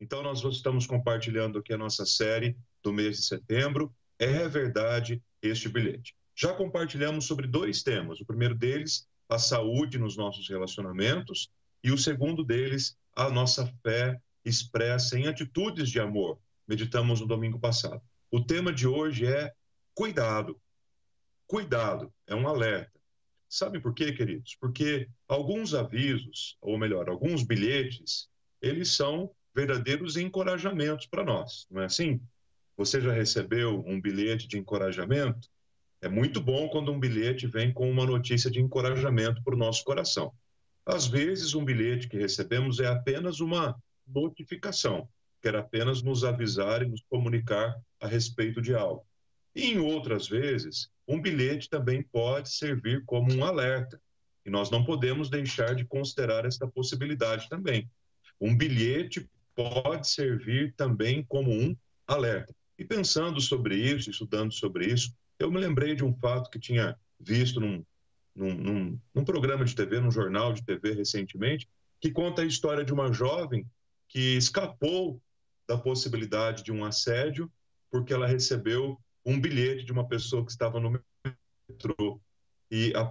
Então, nós estamos compartilhando aqui a nossa série do mês de setembro. É verdade este bilhete. Já compartilhamos sobre dois temas. O primeiro deles, a saúde nos nossos relacionamentos, e o segundo deles, a nossa fé expressa em atitudes de amor. Meditamos no domingo passado. O tema de hoje é cuidado. Cuidado, é um alerta. Sabe por quê, queridos? Porque alguns avisos, ou melhor, alguns bilhetes, eles são verdadeiros encorajamentos para nós, não é assim? Você já recebeu um bilhete de encorajamento? É muito bom quando um bilhete vem com uma notícia de encorajamento para o nosso coração. Às vezes, um bilhete que recebemos é apenas uma notificação, quer apenas nos avisar e nos comunicar a respeito de algo. E em outras vezes, um bilhete também pode servir como um alerta. E nós não podemos deixar de considerar esta possibilidade também. Um bilhete pode servir também como um alerta. E pensando sobre isso, estudando sobre isso, eu me lembrei de um fato que tinha visto num, num, num, num programa de TV, num jornal de TV recentemente, que conta a história de uma jovem que escapou da possibilidade de um assédio porque ela recebeu um bilhete de uma pessoa que estava no metrô. E a,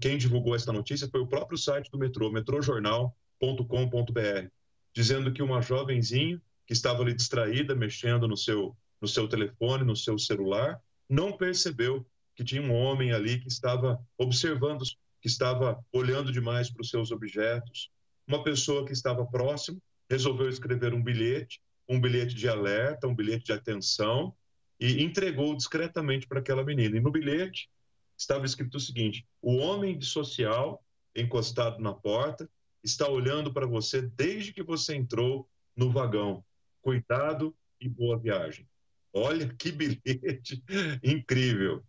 quem divulgou essa notícia foi o próprio site do metrô, metrojornal.com.br, dizendo que uma jovenzinha que estava ali distraída, mexendo no seu, no seu telefone, no seu celular, não percebeu que tinha um homem ali que estava observando, que estava olhando demais para os seus objetos. Uma pessoa que estava próximo resolveu escrever um bilhete, um bilhete de alerta, um bilhete de atenção, e entregou discretamente para aquela menina. E no bilhete estava escrito o seguinte: o homem de social, encostado na porta, está olhando para você desde que você entrou no vagão. Cuidado e boa viagem. Olha que bilhete incrível.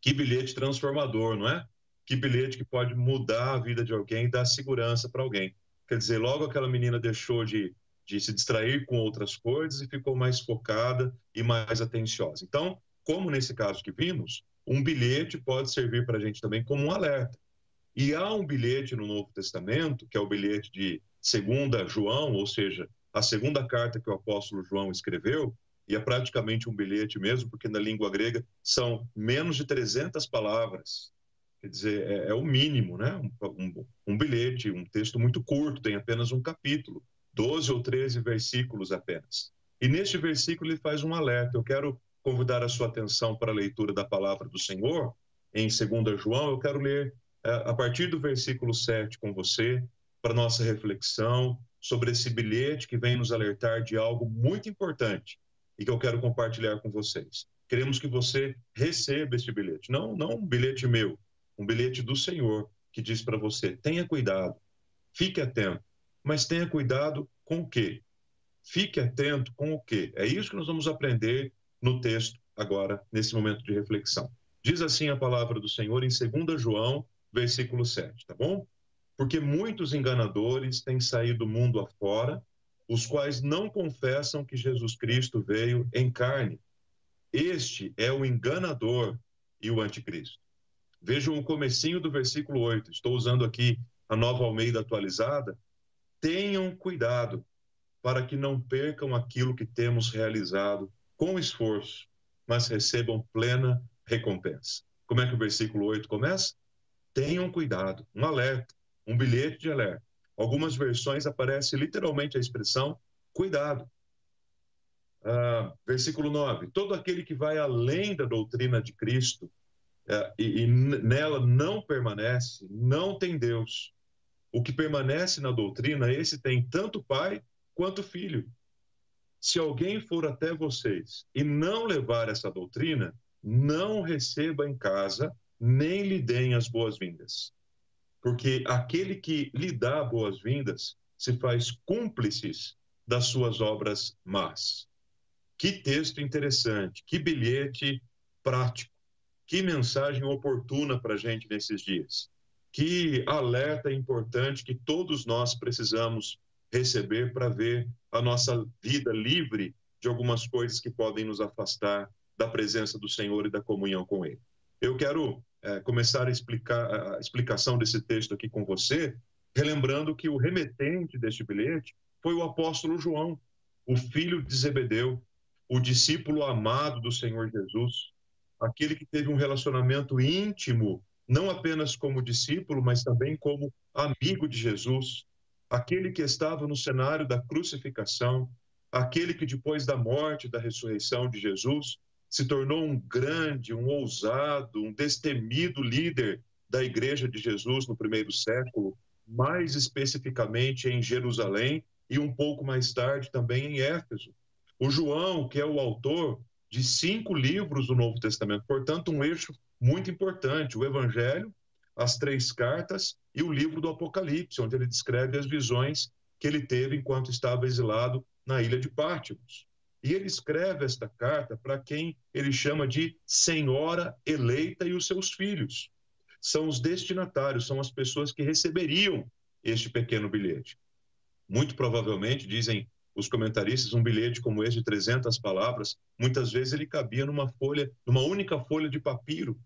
Que bilhete transformador, não é? Que bilhete que pode mudar a vida de alguém e dar segurança para alguém. Quer dizer, logo aquela menina deixou de, de se distrair com outras coisas e ficou mais focada e mais atenciosa. Então, como nesse caso que vimos, um bilhete pode servir para a gente também como um alerta. E há um bilhete no Novo Testamento, que é o bilhete de segunda João, ou seja, a segunda carta que o apóstolo João escreveu, e é praticamente um bilhete mesmo, porque na língua grega são menos de 300 palavras. Quer dizer, é, é o mínimo, né? Um, um, um, bilhete, um texto muito curto, tem apenas um capítulo, 12 ou 13 versículos apenas. E neste versículo ele faz um alerta. Eu quero convidar a sua atenção para a leitura da palavra do Senhor, em 2 João. Eu quero ler a partir do versículo 7 com você, para nossa reflexão sobre esse bilhete que vem nos alertar de algo muito importante e que eu quero compartilhar com vocês. Queremos que você receba este bilhete, não, não um bilhete meu, um bilhete do Senhor que diz para você: tenha cuidado, fique atento, mas tenha cuidado com o quê? Fique atento com o quê? É isso que nós vamos aprender no texto agora, nesse momento de reflexão. Diz assim a palavra do Senhor em 2 João versículo 7, tá bom? Porque muitos enganadores têm saído do mundo afora, os quais não confessam que Jesus Cristo veio em carne. Este é o enganador e o anticristo. Vejam o comecinho do versículo 8. Estou usando aqui a nova Almeida atualizada. Tenham cuidado para que não percam aquilo que temos realizado com esforço, mas recebam plena recompensa. Como é que o versículo 8 começa? Tenham cuidado, um alerta, um bilhete de alerta. Algumas versões aparece literalmente a expressão cuidado. Ah, versículo 9: Todo aquele que vai além da doutrina de Cristo é, e, e nela não permanece, não tem Deus. O que permanece na doutrina, esse tem tanto pai quanto filho. Se alguém for até vocês e não levar essa doutrina, não receba em casa nem lhe deem as boas-vindas. Porque aquele que lhe dá boas-vindas se faz cúmplices das suas obras más. Que texto interessante, que bilhete prático, que mensagem oportuna para a gente nesses dias. Que alerta importante que todos nós precisamos receber para ver a nossa vida livre de algumas coisas que podem nos afastar da presença do Senhor e da comunhão com Ele. Eu quero é, começar a explicar a explicação desse texto aqui com você, relembrando que o remetente deste bilhete foi o apóstolo João, o filho de Zebedeu, o discípulo amado do Senhor Jesus, aquele que teve um relacionamento íntimo, não apenas como discípulo, mas também como amigo de Jesus, aquele que estava no cenário da crucificação, aquele que depois da morte da ressurreição de Jesus se tornou um grande, um ousado, um destemido líder da Igreja de Jesus no primeiro século, mais especificamente em Jerusalém e um pouco mais tarde também em Éfeso. O João, que é o autor de cinco livros do Novo Testamento, portanto, um eixo muito importante: o Evangelho, as três cartas e o livro do Apocalipse, onde ele descreve as visões que ele teve enquanto estava exilado na ilha de Pátimos. E ele escreve esta carta para quem ele chama de Senhora eleita e os seus filhos. São os destinatários, são as pessoas que receberiam este pequeno bilhete. Muito provavelmente, dizem os comentaristas, um bilhete como esse de 300 palavras, muitas vezes ele cabia numa folha, numa única folha de papiro.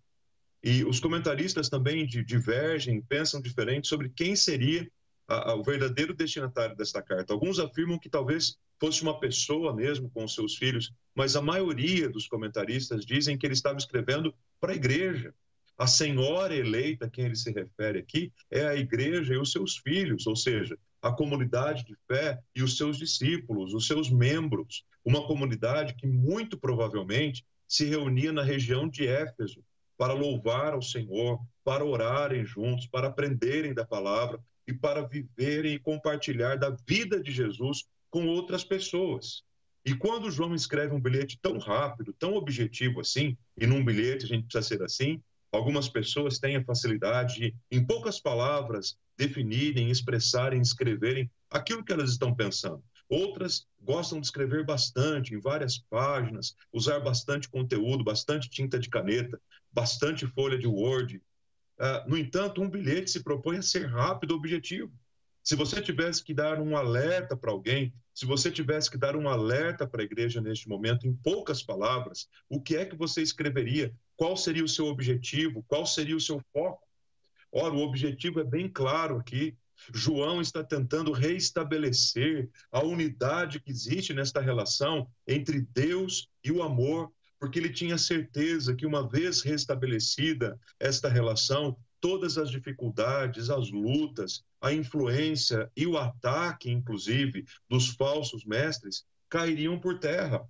E os comentaristas também divergem, pensam diferente sobre quem seria a, a, o verdadeiro destinatário desta carta. Alguns afirmam que talvez fosse uma pessoa mesmo com os seus filhos, mas a maioria dos comentaristas dizem que ele estava escrevendo para a igreja. A senhora eleita, a quem ele se refere aqui, é a igreja e os seus filhos, ou seja, a comunidade de fé e os seus discípulos, os seus membros, uma comunidade que muito provavelmente se reunia na região de Éfeso para louvar ao Senhor, para orarem juntos, para aprenderem da palavra e para viverem e compartilhar da vida de Jesus com outras pessoas. E quando João escreve um bilhete tão rápido, tão objetivo assim, e num bilhete a gente precisa ser assim, algumas pessoas têm a facilidade de, em poucas palavras, definirem, expressarem, escreverem aquilo que elas estão pensando. Outras gostam de escrever bastante, em várias páginas, usar bastante conteúdo, bastante tinta de caneta, bastante folha de Word. Uh, no entanto, um bilhete se propõe a ser rápido, objetivo. Se você tivesse que dar um alerta para alguém, se você tivesse que dar um alerta para a igreja neste momento, em poucas palavras, o que é que você escreveria? Qual seria o seu objetivo? Qual seria o seu foco? Ora, o objetivo é bem claro aqui. João está tentando reestabelecer a unidade que existe nesta relação entre Deus e o amor, porque ele tinha certeza que, uma vez restabelecida esta relação, todas as dificuldades, as lutas, a influência e o ataque, inclusive, dos falsos mestres cairiam por terra.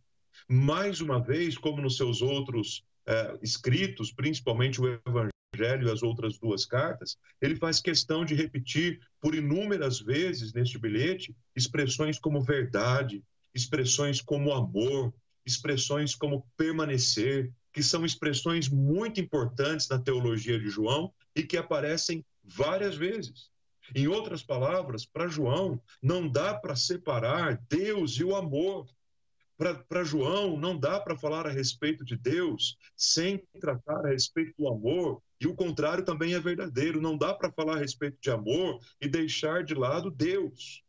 Mais uma vez, como nos seus outros eh, escritos, principalmente o Evangelho Evangelho e as outras duas cartas, ele faz questão de repetir por inúmeras vezes neste bilhete expressões como verdade, expressões como amor, expressões como permanecer, que são expressões muito importantes na teologia de João e que aparecem várias vezes. Em outras palavras, para João, não dá para separar Deus e o amor. Para João, não dá para falar a respeito de Deus sem tratar a respeito do amor, e o contrário também é verdadeiro. Não dá para falar a respeito de amor e deixar de lado Deus.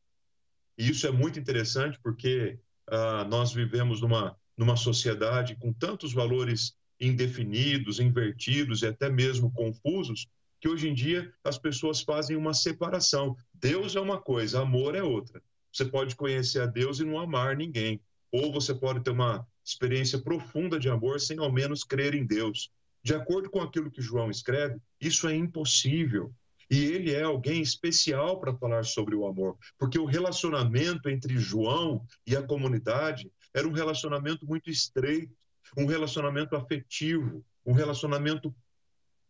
E isso é muito interessante porque uh, nós vivemos numa, numa sociedade com tantos valores indefinidos, invertidos e até mesmo confusos, que hoje em dia as pessoas fazem uma separação. Deus é uma coisa, amor é outra. Você pode conhecer a Deus e não amar ninguém ou você pode ter uma experiência profunda de amor sem ao menos crer em Deus. De acordo com aquilo que João escreve, isso é impossível. E ele é alguém especial para falar sobre o amor, porque o relacionamento entre João e a comunidade era um relacionamento muito estreito, um relacionamento afetivo, um relacionamento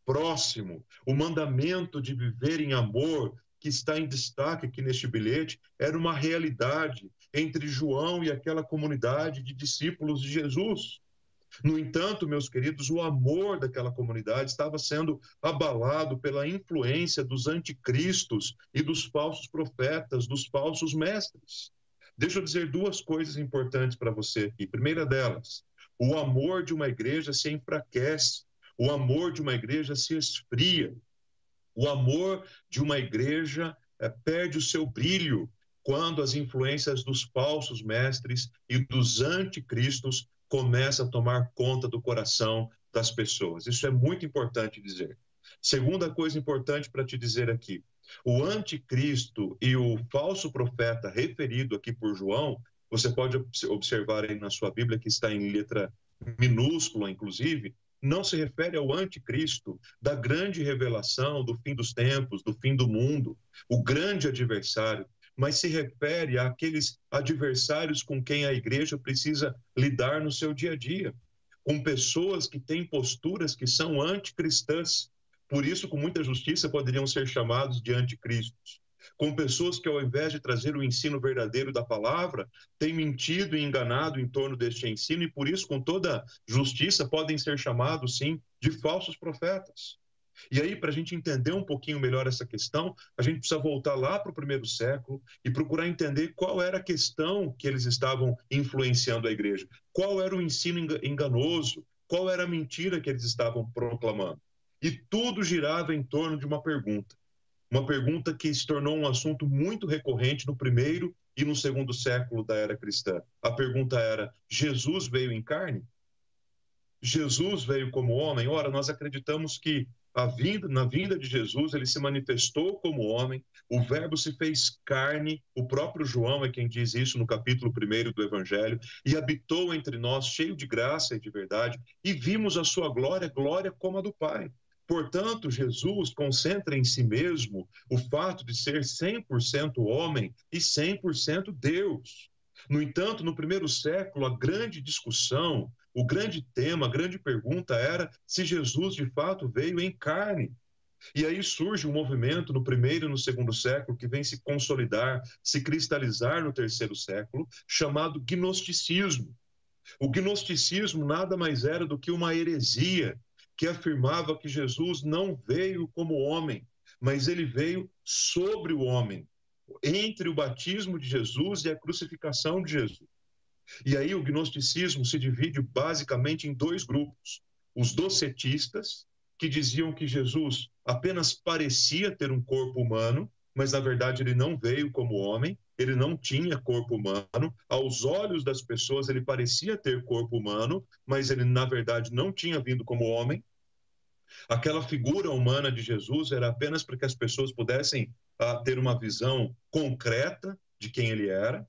próximo. O mandamento de viver em amor, que está em destaque aqui neste bilhete, era uma realidade entre João e aquela comunidade de discípulos de Jesus. No entanto, meus queridos, o amor daquela comunidade estava sendo abalado pela influência dos anticristos e dos falsos profetas, dos falsos mestres. Deixa eu dizer duas coisas importantes para você aqui. Primeira delas, o amor de uma igreja se enfraquece, o amor de uma igreja se esfria, o amor de uma igreja é, perde o seu brilho quando as influências dos falsos mestres e dos anticristos começam a tomar conta do coração das pessoas. Isso é muito importante dizer. Segunda coisa importante para te dizer aqui: O anticristo e o falso profeta referido aqui por João, você pode observar aí na sua Bíblia que está em letra minúscula, inclusive, não se refere ao anticristo da grande revelação do fim dos tempos, do fim do mundo, o grande adversário, mas se refere àqueles adversários com quem a igreja precisa lidar no seu dia a dia, com pessoas que têm posturas que são anticristãs, por isso, com muita justiça, poderiam ser chamados de anticristos. Com pessoas que, ao invés de trazer o ensino verdadeiro da palavra, têm mentido e enganado em torno deste ensino, e por isso, com toda justiça, podem ser chamados, sim, de falsos profetas. E aí, para a gente entender um pouquinho melhor essa questão, a gente precisa voltar lá para o primeiro século e procurar entender qual era a questão que eles estavam influenciando a igreja, qual era o ensino enganoso, qual era a mentira que eles estavam proclamando. E tudo girava em torno de uma pergunta. Uma pergunta que se tornou um assunto muito recorrente no primeiro e no segundo século da era cristã. A pergunta era: Jesus veio em carne? Jesus veio como homem? Ora, nós acreditamos que vinda, na vinda de Jesus, ele se manifestou como homem, o Verbo se fez carne, o próprio João é quem diz isso no capítulo 1 do Evangelho, e habitou entre nós, cheio de graça e de verdade, e vimos a sua glória, glória como a do Pai. Portanto, Jesus concentra em si mesmo o fato de ser 100% homem e 100% Deus. No entanto, no primeiro século, a grande discussão, o grande tema, a grande pergunta era se Jesus de fato veio em carne. E aí surge um movimento no primeiro e no segundo século que vem se consolidar, se cristalizar no terceiro século, chamado gnosticismo. O gnosticismo nada mais era do que uma heresia que afirmava que Jesus não veio como homem, mas ele veio sobre o homem, entre o batismo de Jesus e a crucificação de Jesus. E aí o gnosticismo se divide basicamente em dois grupos: os docetistas, que diziam que Jesus apenas parecia ter um corpo humano, mas na verdade ele não veio como homem, ele não tinha corpo humano. Aos olhos das pessoas ele parecia ter corpo humano, mas ele na verdade não tinha vindo como homem. Aquela figura humana de Jesus era apenas para que as pessoas pudessem uh, ter uma visão concreta de quem ele era.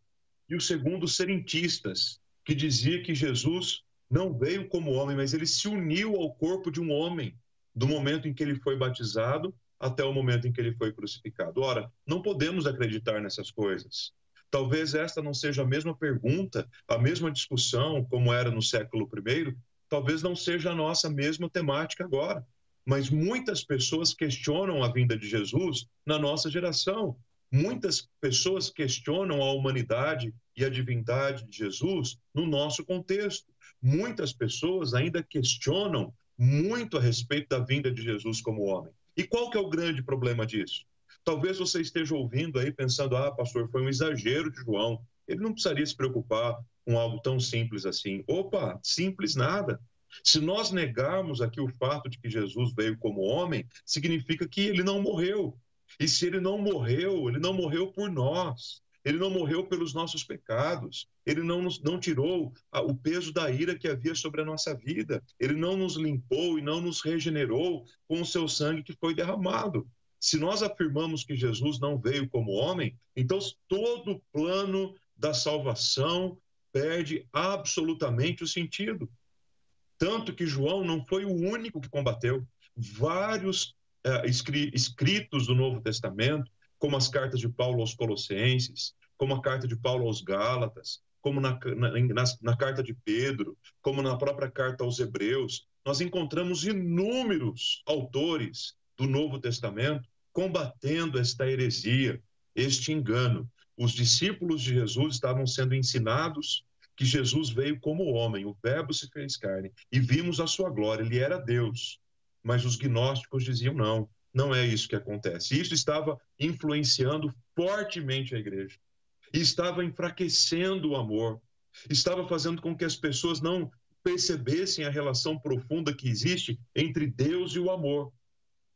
E o segundo, serentistas, que dizia que Jesus não veio como homem, mas ele se uniu ao corpo de um homem, do momento em que ele foi batizado até o momento em que ele foi crucificado. Ora, não podemos acreditar nessas coisas. Talvez esta não seja a mesma pergunta, a mesma discussão como era no século I, talvez não seja a nossa mesma temática agora. Mas muitas pessoas questionam a vinda de Jesus na nossa geração. Muitas pessoas questionam a humanidade e a divindade de Jesus no nosso contexto. Muitas pessoas ainda questionam muito a respeito da vinda de Jesus como homem. E qual que é o grande problema disso? Talvez você esteja ouvindo aí pensando: "Ah, pastor, foi um exagero de João. Ele não precisaria se preocupar com algo tão simples assim. Opa, simples nada. Se nós negarmos aqui o fato de que Jesus veio como homem, significa que ele não morreu. E se ele não morreu, ele não morreu por nós. Ele não morreu pelos nossos pecados. Ele não, nos, não tirou a, o peso da ira que havia sobre a nossa vida. Ele não nos limpou e não nos regenerou com o seu sangue que foi derramado. Se nós afirmamos que Jesus não veio como homem, então todo o plano da salvação perde absolutamente o sentido. Tanto que João não foi o único que combateu. Vários uh, escritos do Novo Testamento, como as cartas de Paulo aos Colossenses, como a carta de Paulo aos Gálatas, como na, na, na, na carta de Pedro, como na própria carta aos Hebreus, nós encontramos inúmeros autores do Novo Testamento combatendo esta heresia, este engano. Os discípulos de Jesus estavam sendo ensinados que Jesus veio como homem, o Verbo se fez carne, e vimos a sua glória, ele era Deus. Mas os gnósticos diziam: não, não é isso que acontece. Isso estava influenciando fortemente a igreja, e estava enfraquecendo o amor, estava fazendo com que as pessoas não percebessem a relação profunda que existe entre Deus e o amor.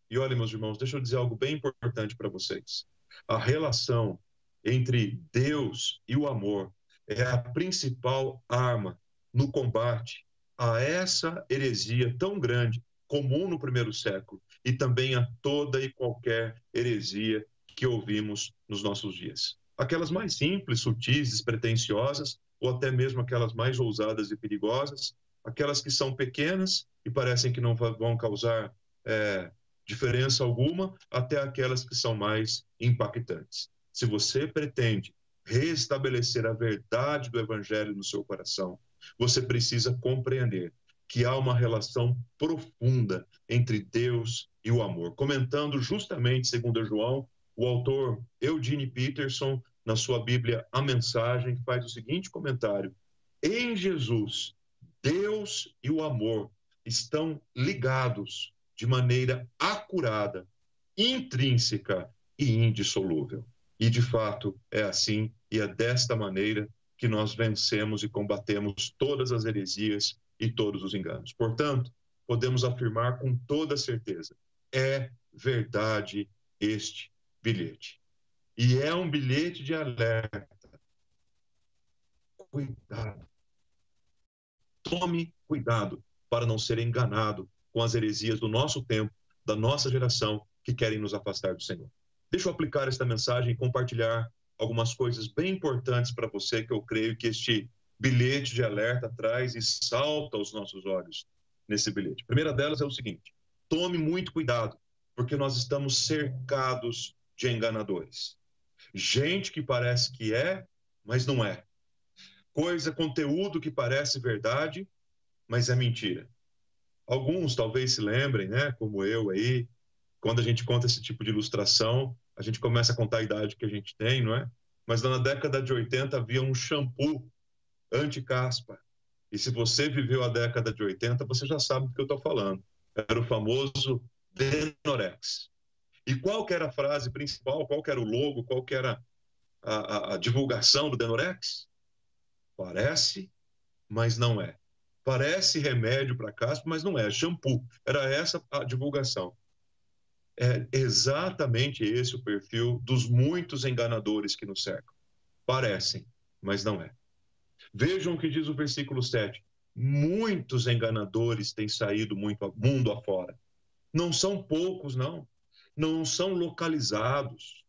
E olha, meus irmãos, deixa eu dizer algo bem importante para vocês. A relação entre Deus e o amor é a principal arma no combate a essa heresia tão grande, comum no primeiro século, e também a toda e qualquer heresia que ouvimos nos nossos dias. Aquelas mais simples, sutis, despretensiosas, ou até mesmo aquelas mais ousadas e perigosas, aquelas que são pequenas e parecem que não vão causar é, diferença alguma, até aquelas que são mais impactantes. Se você pretende restabelecer a verdade do Evangelho no seu coração, você precisa compreender que há uma relação profunda entre Deus e o amor. Comentando justamente, segundo João, o autor Eugene Peterson, na sua Bíblia A Mensagem, faz o seguinte comentário: Em Jesus, Deus e o amor estão ligados de maneira acurada, intrínseca e indissolúvel. E de fato é assim e é desta maneira que nós vencemos e combatemos todas as heresias e todos os enganos. Portanto, podemos afirmar com toda certeza: é verdade este bilhete. E é um bilhete de alerta. Cuidado. Tome cuidado para não ser enganado com as heresias do nosso tempo, da nossa geração, que querem nos afastar do Senhor. Deixa eu aplicar esta mensagem e compartilhar algumas coisas bem importantes para você que eu creio que este bilhete de alerta traz e salta aos nossos olhos nesse bilhete. A primeira delas é o seguinte: tome muito cuidado, porque nós estamos cercados de enganadores. Gente que parece que é, mas não é. Coisa, conteúdo que parece verdade, mas é mentira. Alguns talvez se lembrem, né, como eu aí, quando a gente conta esse tipo de ilustração, a gente começa a contar a idade que a gente tem, não é? Mas na década de 80 havia um shampoo anti-caspa. E se você viveu a década de 80, você já sabe do que eu estou falando. Era o famoso Denorex. E qual era a frase principal, qual era o logo, qual era a, a, a divulgação do Denorex? Parece, mas não é. Parece remédio para caspa, mas não é shampoo. Era essa a divulgação. É exatamente esse o perfil dos muitos enganadores que nos cercam. Parecem, mas não é. Vejam o que diz o versículo 7. Muitos enganadores têm saído muito mundo afora. Não são poucos, não. Não são localizados.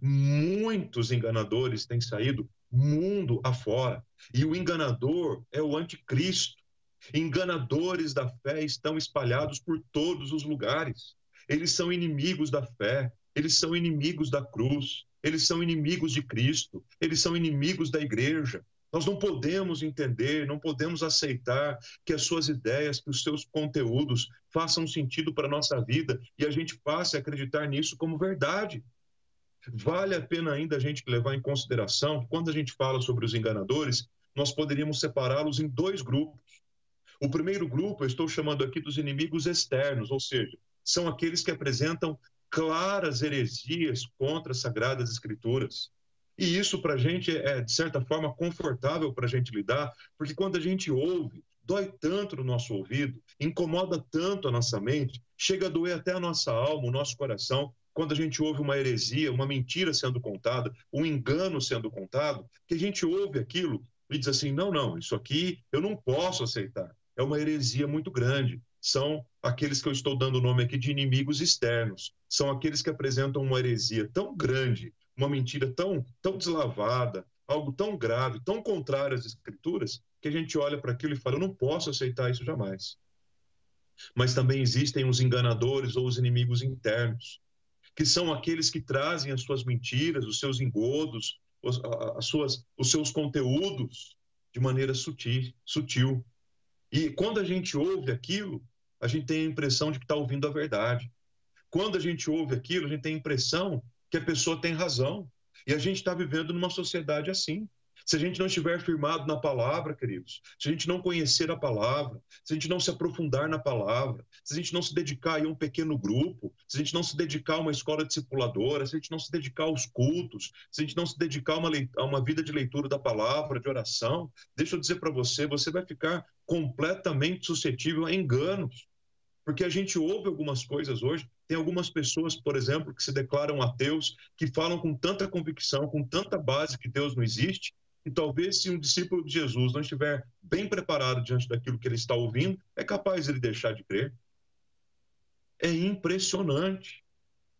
Muitos enganadores têm saído mundo afora. E o enganador é o anticristo. Enganadores da fé estão espalhados por todos os lugares. Eles são inimigos da fé, eles são inimigos da cruz, eles são inimigos de Cristo, eles são inimigos da igreja. Nós não podemos entender, não podemos aceitar que as suas ideias, que os seus conteúdos façam sentido para a nossa vida e a gente passe a acreditar nisso como verdade. Vale a pena ainda a gente levar em consideração que quando a gente fala sobre os enganadores, nós poderíamos separá-los em dois grupos. O primeiro grupo eu estou chamando aqui dos inimigos externos, ou seja, são aqueles que apresentam claras heresias contra as sagradas escrituras. E isso para a gente é, de certa forma, confortável para a gente lidar, porque quando a gente ouve, dói tanto no nosso ouvido, incomoda tanto a nossa mente, chega a doer até a nossa alma, o nosso coração, quando a gente ouve uma heresia, uma mentira sendo contada, um engano sendo contado, que a gente ouve aquilo e diz assim: não, não, isso aqui eu não posso aceitar é uma heresia muito grande. São aqueles que eu estou dando o nome aqui de inimigos externos. São aqueles que apresentam uma heresia tão grande, uma mentira tão, tão deslavada, algo tão grave, tão contrário às escrituras, que a gente olha para aquilo e fala: eu não posso aceitar isso jamais. Mas também existem os enganadores ou os inimigos internos, que são aqueles que trazem as suas mentiras, os seus engodos, os, as suas, os seus conteúdos de maneira sutil, sutil e quando a gente ouve aquilo, a gente tem a impressão de que está ouvindo a verdade. Quando a gente ouve aquilo, a gente tem a impressão que a pessoa tem razão. E a gente está vivendo numa sociedade assim. Se a gente não estiver firmado na palavra, queridos, se a gente não conhecer a palavra, se a gente não se aprofundar na palavra, se a gente não se dedicar a um pequeno grupo, se a gente não se dedicar a uma escola discipuladora, se a gente não se dedicar aos cultos, se a gente não se dedicar a uma, a uma vida de leitura da palavra, de oração, deixa eu dizer para você, você vai ficar completamente suscetível a enganos. Porque a gente ouve algumas coisas hoje, tem algumas pessoas, por exemplo, que se declaram ateus, que falam com tanta convicção, com tanta base que Deus não existe, e talvez se um discípulo de Jesus não estiver bem preparado diante daquilo que ele está ouvindo, é capaz ele deixar de crer. É impressionante.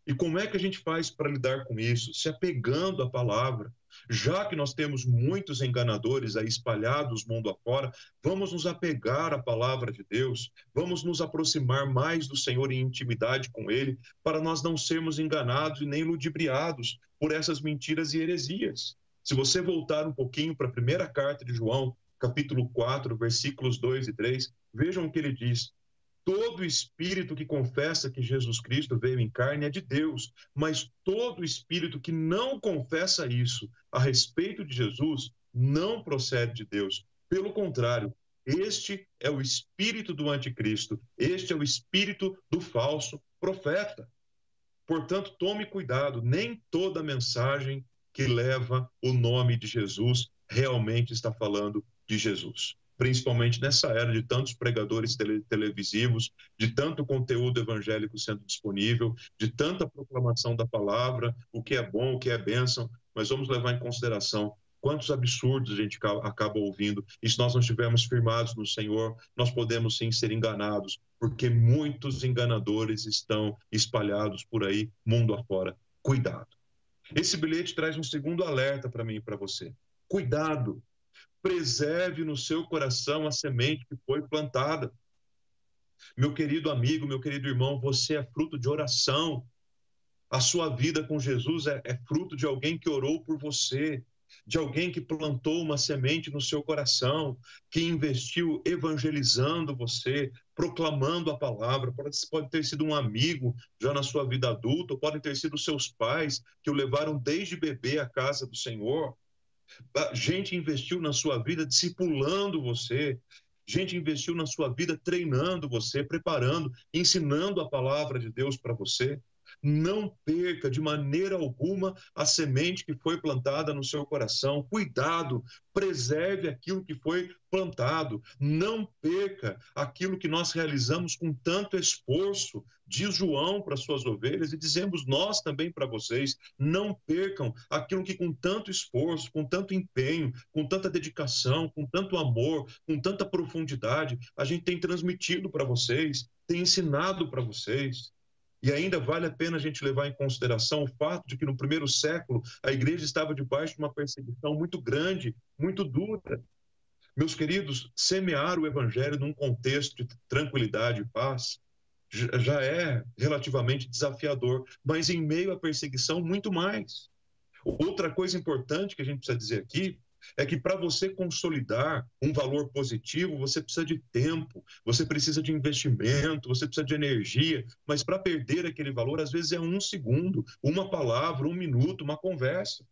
E como é que a gente faz para lidar com isso? Se apegando à palavra. Já que nós temos muitos enganadores aí espalhados mundo afora, vamos nos apegar à palavra de Deus, vamos nos aproximar mais do Senhor em intimidade com Ele, para nós não sermos enganados e nem ludibriados por essas mentiras e heresias. Se você voltar um pouquinho para a primeira carta de João, capítulo 4, versículos 2 e 3, vejam o que ele diz. Todo espírito que confessa que Jesus Cristo veio em carne é de Deus, mas todo espírito que não confessa isso a respeito de Jesus não procede de Deus. Pelo contrário, este é o espírito do anticristo, este é o espírito do falso profeta. Portanto, tome cuidado, nem toda mensagem que leva o nome de Jesus realmente está falando de Jesus principalmente nessa era de tantos pregadores tele, televisivos, de tanto conteúdo evangélico sendo disponível, de tanta proclamação da palavra, o que é bom, o que é bênção, mas vamos levar em consideração quantos absurdos a gente acaba ouvindo. E se nós não estivermos firmados no Senhor, nós podemos sim ser enganados, porque muitos enganadores estão espalhados por aí, mundo afora. Cuidado. Esse bilhete traz um segundo alerta para mim e para você. Cuidado preserve no seu coração a semente que foi plantada. Meu querido amigo, meu querido irmão, você é fruto de oração. A sua vida com Jesus é, é fruto de alguém que orou por você, de alguém que plantou uma semente no seu coração, que investiu evangelizando você, proclamando a palavra. Pode, pode ter sido um amigo já na sua vida adulta, podem ter sido seus pais que o levaram desde bebê à casa do Senhor. Gente investiu na sua vida discipulando você. Gente investiu na sua vida treinando você, preparando, ensinando a palavra de Deus para você. Não perca de maneira alguma a semente que foi plantada no seu coração. Cuidado, preserve aquilo que foi plantado. Não perca aquilo que nós realizamos com tanto esforço. Diz João para suas ovelhas e dizemos nós também para vocês: não percam aquilo que com tanto esforço, com tanto empenho, com tanta dedicação, com tanto amor, com tanta profundidade, a gente tem transmitido para vocês, tem ensinado para vocês. E ainda vale a pena a gente levar em consideração o fato de que no primeiro século a igreja estava debaixo de uma perseguição muito grande, muito dura. Meus queridos, semear o evangelho num contexto de tranquilidade e paz já é relativamente desafiador, mas em meio à perseguição, muito mais. Outra coisa importante que a gente precisa dizer aqui é que para você consolidar um valor positivo, você precisa de tempo, você precisa de investimento, você precisa de energia, mas para perder aquele valor, às vezes é um segundo, uma palavra, um minuto, uma conversa.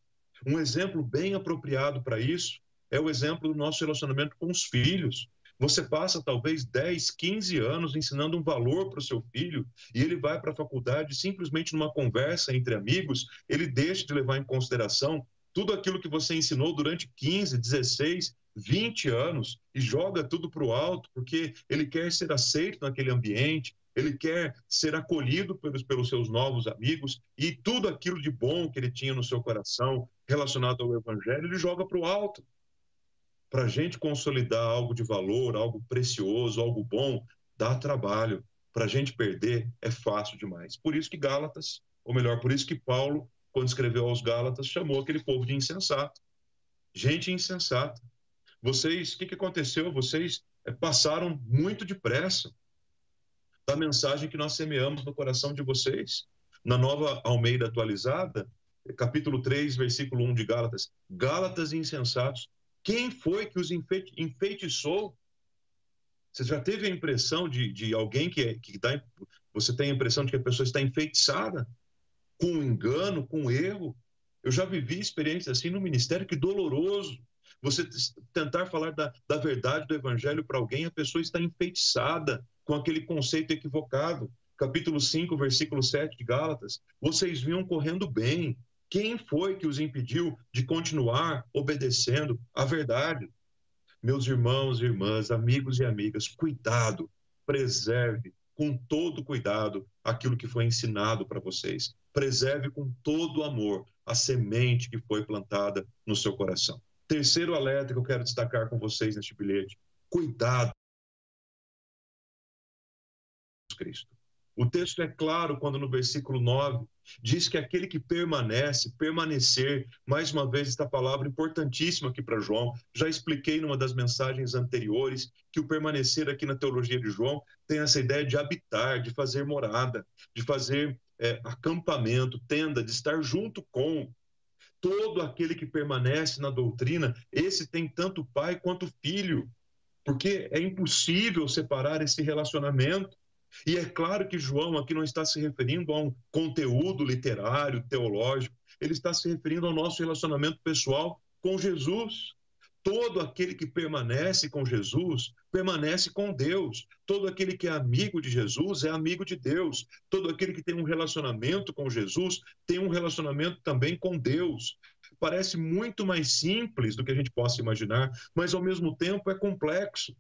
Um exemplo bem apropriado para isso é o exemplo do nosso relacionamento com os filhos. Você passa talvez 10, 15 anos ensinando um valor para o seu filho e ele vai para a faculdade simplesmente numa conversa entre amigos, ele deixa de levar em consideração tudo aquilo que você ensinou durante 15, 16, 20 anos e joga tudo para o alto, porque ele quer ser aceito naquele ambiente, ele quer ser acolhido pelos, pelos seus novos amigos e tudo aquilo de bom que ele tinha no seu coração relacionado ao Evangelho, ele joga para o alto. Para a gente consolidar algo de valor, algo precioso, algo bom, dá trabalho. Para a gente perder é fácil demais. Por isso que Gálatas, ou melhor, por isso que Paulo quando escreveu aos Gálatas, chamou aquele povo de insensato. Gente insensata. Vocês, o que, que aconteceu? Vocês é, passaram muito depressa da mensagem que nós semeamos no coração de vocês. Na nova Almeida atualizada, capítulo 3, versículo 1 de Gálatas. Gálatas insensatos. Quem foi que os enfeitiçou? Você já teve a impressão de, de alguém que, é, que dá, você tem a impressão de que a pessoa está enfeitiçada? com engano, com erro. Eu já vivi experiências assim no ministério, que doloroso. Você tentar falar da, da verdade do evangelho para alguém, a pessoa está enfeitiçada com aquele conceito equivocado. Capítulo 5, versículo 7 de Gálatas. Vocês vinham correndo bem. Quem foi que os impediu de continuar obedecendo a verdade? Meus irmãos e irmãs, amigos e amigas, cuidado, preserve com todo cuidado aquilo que foi ensinado para vocês. Preserve com todo amor a semente que foi plantada no seu coração. Terceiro alerta que eu quero destacar com vocês neste bilhete: cuidado. Cristo. O texto é claro quando no versículo 9 diz que aquele que permanece, permanecer, mais uma vez esta palavra importantíssima aqui para João. Já expliquei numa das mensagens anteriores que o permanecer aqui na teologia de João tem essa ideia de habitar, de fazer morada, de fazer é, acampamento, tenda, de estar junto com. Todo aquele que permanece na doutrina, esse tem tanto pai quanto filho, porque é impossível separar esse relacionamento. E é claro que João aqui não está se referindo a um conteúdo literário, teológico, ele está se referindo ao nosso relacionamento pessoal com Jesus. Todo aquele que permanece com Jesus, permanece com Deus. Todo aquele que é amigo de Jesus é amigo de Deus. Todo aquele que tem um relacionamento com Jesus tem um relacionamento também com Deus. Parece muito mais simples do que a gente possa imaginar, mas ao mesmo tempo é complexo.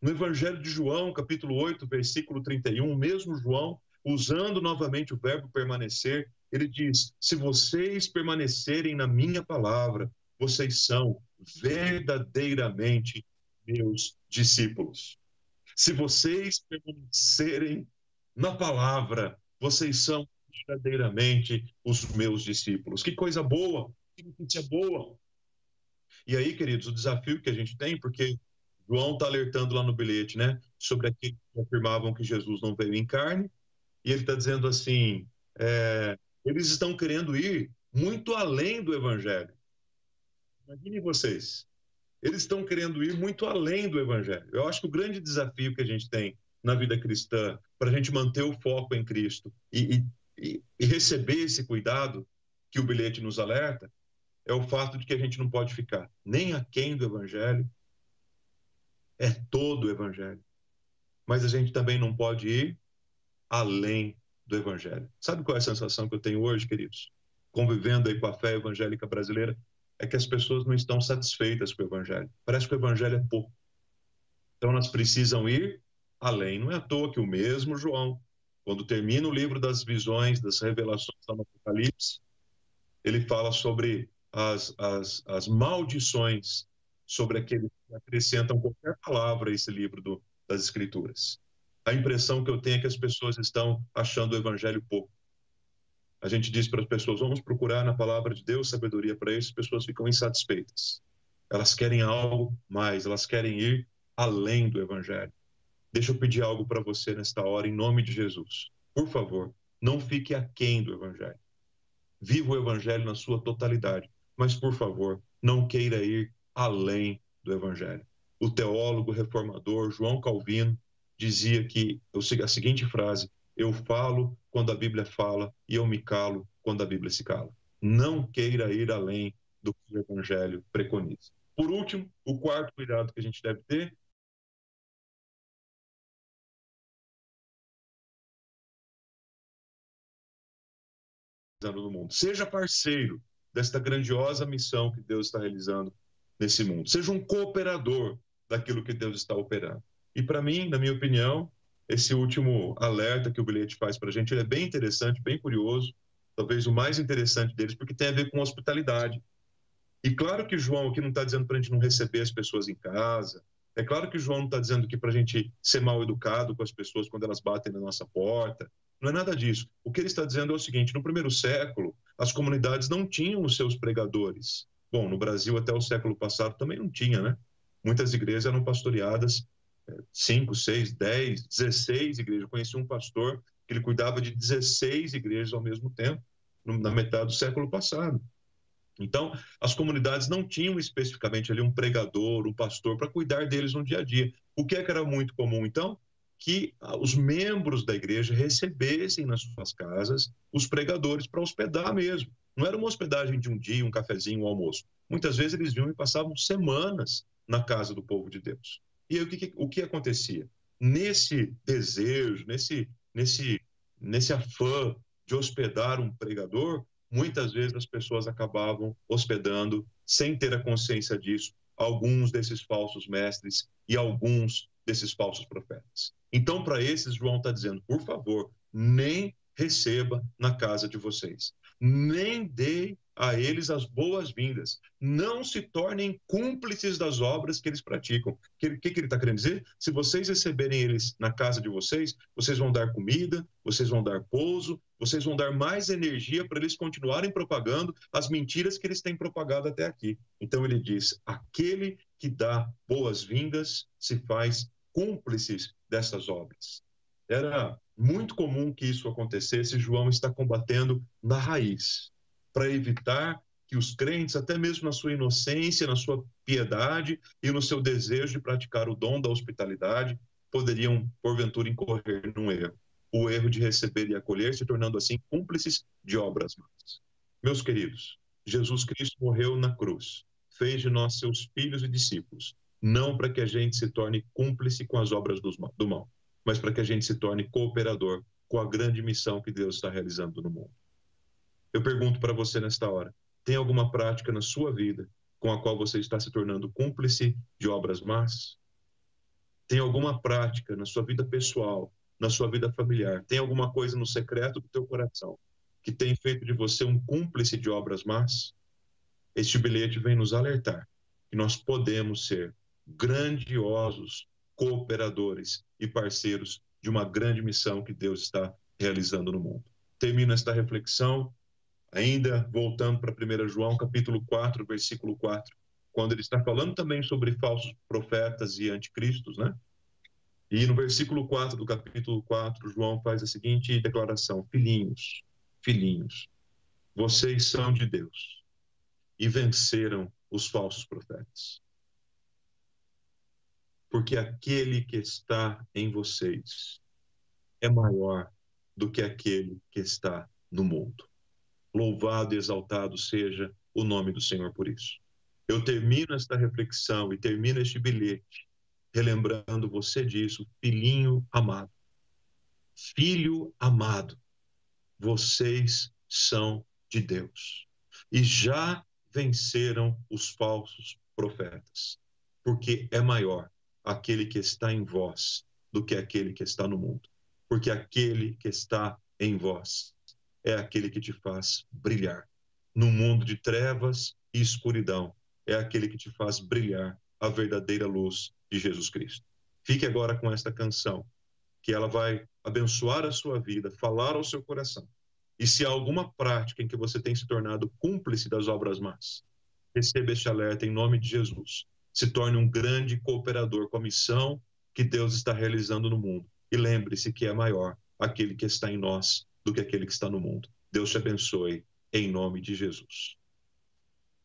No Evangelho de João, capítulo 8, versículo 31, o mesmo João, usando novamente o verbo permanecer, ele diz: Se vocês permanecerem na minha palavra, vocês são verdadeiramente meus discípulos. Se vocês permanecerem na palavra, vocês são verdadeiramente os meus discípulos. Que coisa boa, que notícia boa. E aí, queridos, o desafio que a gente tem, porque João está alertando lá no bilhete, né, sobre aqueles que afirmavam que Jesus não veio em carne, e ele está dizendo assim: é, eles estão querendo ir muito além do evangelho. Imaginem vocês, eles estão querendo ir muito além do evangelho. Eu acho que o grande desafio que a gente tem na vida cristã, para a gente manter o foco em Cristo e, e, e receber esse cuidado que o bilhete nos alerta, é o fato de que a gente não pode ficar nem aquém do evangelho é todo o Evangelho. Mas a gente também não pode ir além do Evangelho. Sabe qual é a sensação que eu tenho hoje, queridos? Convivendo aí com a fé evangélica brasileira, é que as pessoas não estão satisfeitas com o Evangelho. Parece que o Evangelho é pouco. Então elas precisam ir além. Não é à toa que o mesmo João, quando termina o livro das visões, das revelações do Apocalipse, ele fala sobre as, as, as maldições sobre aqueles que acrescentam qualquer palavra a esse livro do, das Escrituras. A impressão que eu tenho é que as pessoas estão achando o Evangelho pouco. A gente diz para as pessoas: vamos procurar na palavra de Deus sabedoria para isso, as pessoas ficam insatisfeitas. Elas querem algo mais, elas querem ir além do Evangelho. Deixa eu pedir algo para você nesta hora, em nome de Jesus. Por favor, não fique aquém do Evangelho. Viva o Evangelho na sua totalidade, mas, por favor, não queira ir além do Evangelho. O teólogo reformador João Calvino dizia que a seguinte frase: Eu falo quando a Bíblia fala e eu me calo quando a Bíblia se cala. Não queira ir além do que o Evangelho preconiza. Por último, o quarto cuidado que a gente deve ter mundo. Seja parceiro desta grandiosa missão que Deus está realizando nesse mundo. Seja um cooperador daquilo que Deus está operando. E para mim, na minha opinião, esse último alerta que o bilhete faz para a gente é bem interessante, bem curioso, talvez o mais interessante deles, porque tem a ver com hospitalidade. E claro que João aqui não está dizendo para a gente não receber as pessoas em casa. É claro que João não está dizendo que para a gente ser mal educado com as pessoas quando elas batem na nossa porta. Não é nada disso. O que ele está dizendo é o seguinte: no primeiro século, as comunidades não tinham os seus pregadores. Bom, no Brasil até o século passado também não tinha, né? Muitas igrejas eram pastoreadas, é, cinco, seis, dez, dezesseis igrejas. Eu conheci um pastor que ele cuidava de 16 igrejas ao mesmo tempo, na metade do século passado. Então, as comunidades não tinham especificamente ali um pregador, um pastor para cuidar deles no dia a dia. O que, é que era muito comum, então? Que ah, os membros da igreja recebessem nas suas casas os pregadores para hospedar mesmo. Não era uma hospedagem de um dia, um cafezinho, um almoço. Muitas vezes eles vinham e passavam semanas na casa do povo de Deus. E aí, o que, o que acontecia? Nesse desejo, nesse, nesse, nesse afã de hospedar um pregador, muitas vezes as pessoas acabavam hospedando, sem ter a consciência disso, alguns desses falsos mestres e alguns desses falsos profetas. Então, para esses, João está dizendo: por favor, nem receba na casa de vocês nem dê a eles as boas-vindas. Não se tornem cúmplices das obras que eles praticam. O que, que, que, ele está querendo dizer? Se vocês receberem eles na casa de vocês, vocês vão dar comida, vocês vão dar pouso, vocês vão dar mais energia para eles continuarem propagando as mentiras que eles têm propagado até aqui. Então ele diz: aquele que dá boas-vindas se faz cúmplices dessas obras. Era muito comum que isso acontecesse, João está combatendo na raiz para evitar que os crentes, até mesmo na sua inocência, na sua piedade e no seu desejo de praticar o dom da hospitalidade, poderiam, porventura, incorrer num erro. O erro de receber e acolher, se tornando assim cúmplices de obras más. Meus queridos, Jesus Cristo morreu na cruz, fez de nós seus filhos e discípulos, não para que a gente se torne cúmplice com as obras do mal, mas para que a gente se torne cooperador com a grande missão que Deus está realizando no mundo. Eu pergunto para você nesta hora: tem alguma prática na sua vida com a qual você está se tornando cúmplice de obras más? Tem alguma prática na sua vida pessoal, na sua vida familiar? Tem alguma coisa no secreto do teu coração que tem feito de você um cúmplice de obras más? Este bilhete vem nos alertar que nós podemos ser grandiosos cooperadores e parceiros de uma grande missão que Deus está realizando no mundo. Termino esta reflexão ainda voltando para 1 João, capítulo 4, versículo 4, quando ele está falando também sobre falsos profetas e anticristos, né? E no versículo 4 do capítulo 4, João faz a seguinte declaração: Filhinhos, filhinhos, vocês são de Deus e venceram os falsos profetas. Porque aquele que está em vocês é maior do que aquele que está no mundo. Louvado e exaltado seja o nome do Senhor por isso. Eu termino esta reflexão e termino este bilhete relembrando você disso, filhinho amado. Filho amado, vocês são de Deus e já venceram os falsos profetas, porque é maior aquele que está em vós do que aquele que está no mundo, porque aquele que está em vós é aquele que te faz brilhar. No mundo de trevas e escuridão, é aquele que te faz brilhar a verdadeira luz de Jesus Cristo. Fique agora com esta canção, que ela vai abençoar a sua vida, falar ao seu coração. E se há alguma prática em que você tem se tornado cúmplice das obras más, receba este alerta em nome de Jesus. Se torne um grande cooperador com a missão que Deus está realizando no mundo. E lembre-se que é maior aquele que está em nós do que aquele que está no mundo. Deus te abençoe, em nome de Jesus.